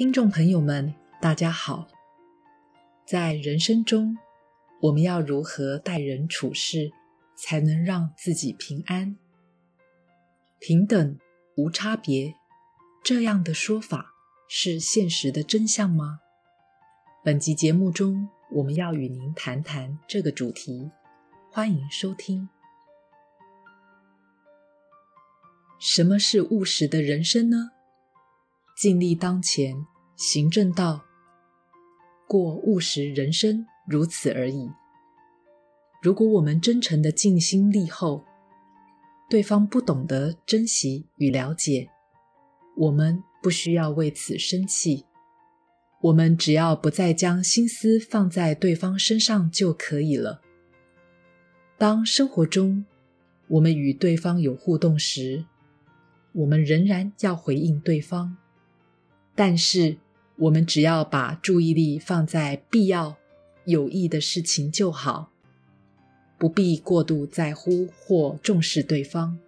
听众朋友们，大家好。在人生中，我们要如何待人处事，才能让自己平安？平等、无差别，这样的说法是现实的真相吗？本集节目中，我们要与您谈谈这个主题。欢迎收听。什么是务实的人生呢？尽力当前，行正道，过务实人生，如此而已。如果我们真诚的尽心力后，对方不懂得珍惜与了解，我们不需要为此生气。我们只要不再将心思放在对方身上就可以了。当生活中我们与对方有互动时，我们仍然要回应对方。但是，我们只要把注意力放在必要、有益的事情就好，不必过度在乎或重视对方。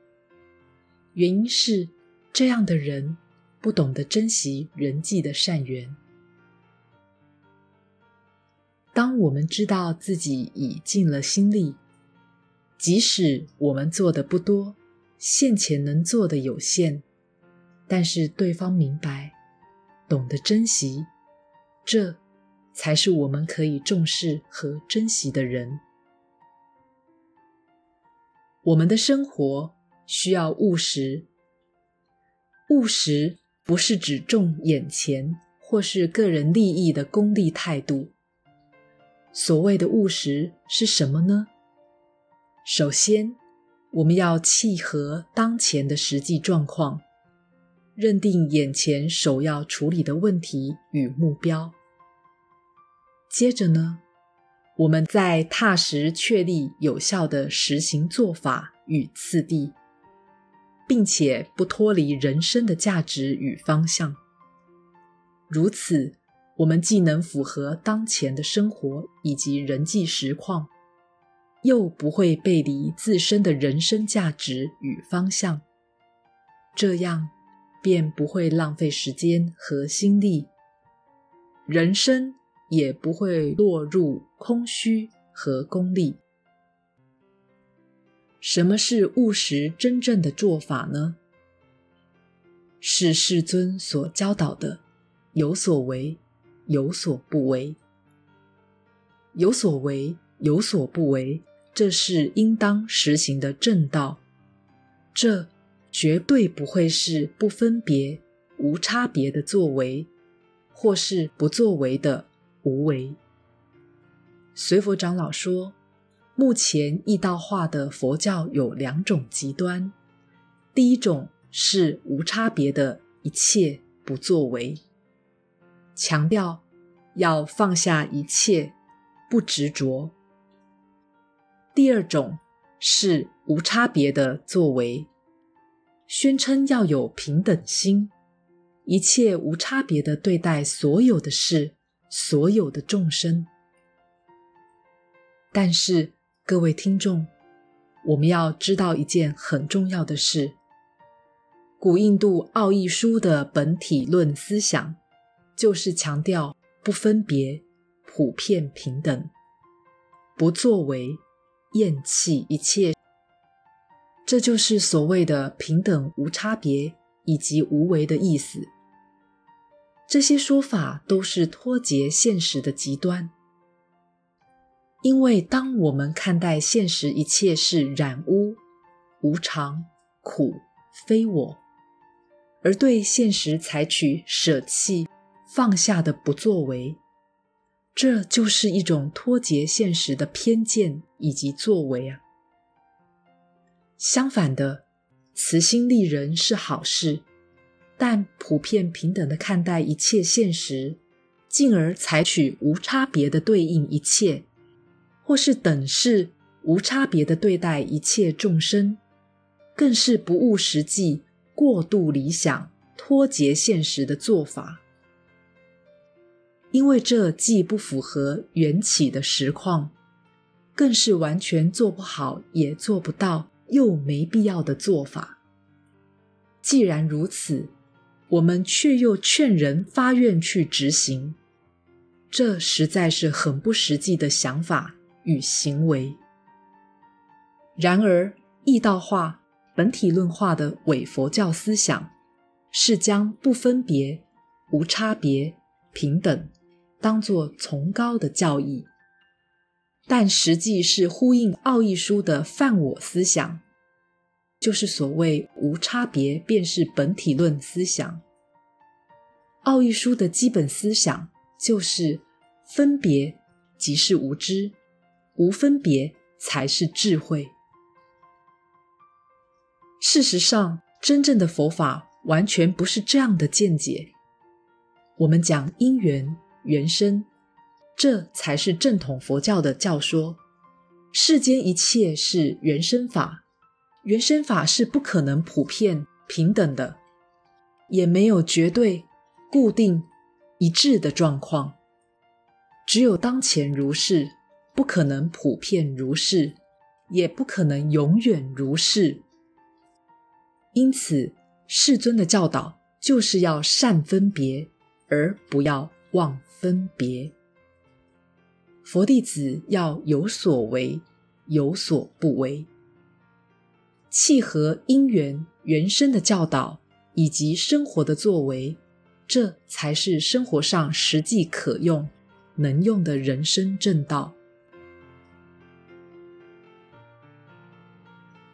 原因是，这样的人不懂得珍惜人际的善缘。当我们知道自己已尽了心力，即使我们做的不多，现前能做的有限，但是对方明白。懂得珍惜，这才是我们可以重视和珍惜的人。我们的生活需要务实，务实不是只重眼前或是个人利益的功利态度。所谓的务实是什么呢？首先，我们要契合当前的实际状况。认定眼前首要处理的问题与目标。接着呢，我们再踏实确立有效的实行做法与次第，并且不脱离人生的价值与方向。如此，我们既能符合当前的生活以及人际实况，又不会背离自身的人生价值与方向。这样。便不会浪费时间和心力，人生也不会落入空虚和功利。什么是务实真正的做法呢？是世尊所教导的：有所为，有所不为。有所为，有所不为，这是应当实行的正道。这。绝对不会是不分别、无差别的作为，或是不作为的无为。随佛长老说，目前易道化的佛教有两种极端，第一种是无差别的一切不作为，强调要放下一切，不执着；第二种是无差别的作为。宣称要有平等心，一切无差别的对待所有的事，所有的众生。但是，各位听众，我们要知道一件很重要的事：古印度奥义书的本体论思想，就是强调不分别、普遍平等，不作为，厌弃一切。这就是所谓的平等无差别以及无为的意思。这些说法都是脱节现实的极端。因为当我们看待现实一切是染污、无常、苦、非我，而对现实采取舍弃、放下的不作为，这就是一种脱节现实的偏见以及作为啊。相反的，慈心利人是好事，但普遍平等的看待一切现实，进而采取无差别的对应一切，或是等式无差别的对待一切众生，更是不务实际、过度理想、脱节现实的做法。因为这既不符合缘起的实况，更是完全做不好，也做不到。又没必要的做法。既然如此，我们却又劝人发愿去执行，这实在是很不实际的想法与行为。然而，义道化、本体论化的伪佛教思想，是将不分别、无差别、平等当作崇高的教义，但实际是呼应奥义书的犯我思想，就是所谓无差别便是本体论思想。奥义书的基本思想就是分别即是无知，无分别才是智慧。事实上，真正的佛法完全不是这样的见解。我们讲因缘缘生，这才是正统佛教的教说。世间一切是缘生法，缘生法是不可能普遍平等的，也没有绝对固定一致的状况。只有当前如是，不可能普遍如是，也不可能永远如是。因此，世尊的教导就是要善分别，而不要妄分别。佛弟子要有所为，有所不为，契合因缘缘生的教导以及生活的作为，这才是生活上实际可用、能用的人生正道。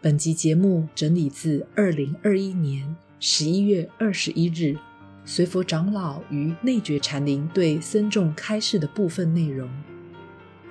本集节目整理自二零二一年十一月二十一日随佛长老于内觉禅林对僧众开示的部分内容。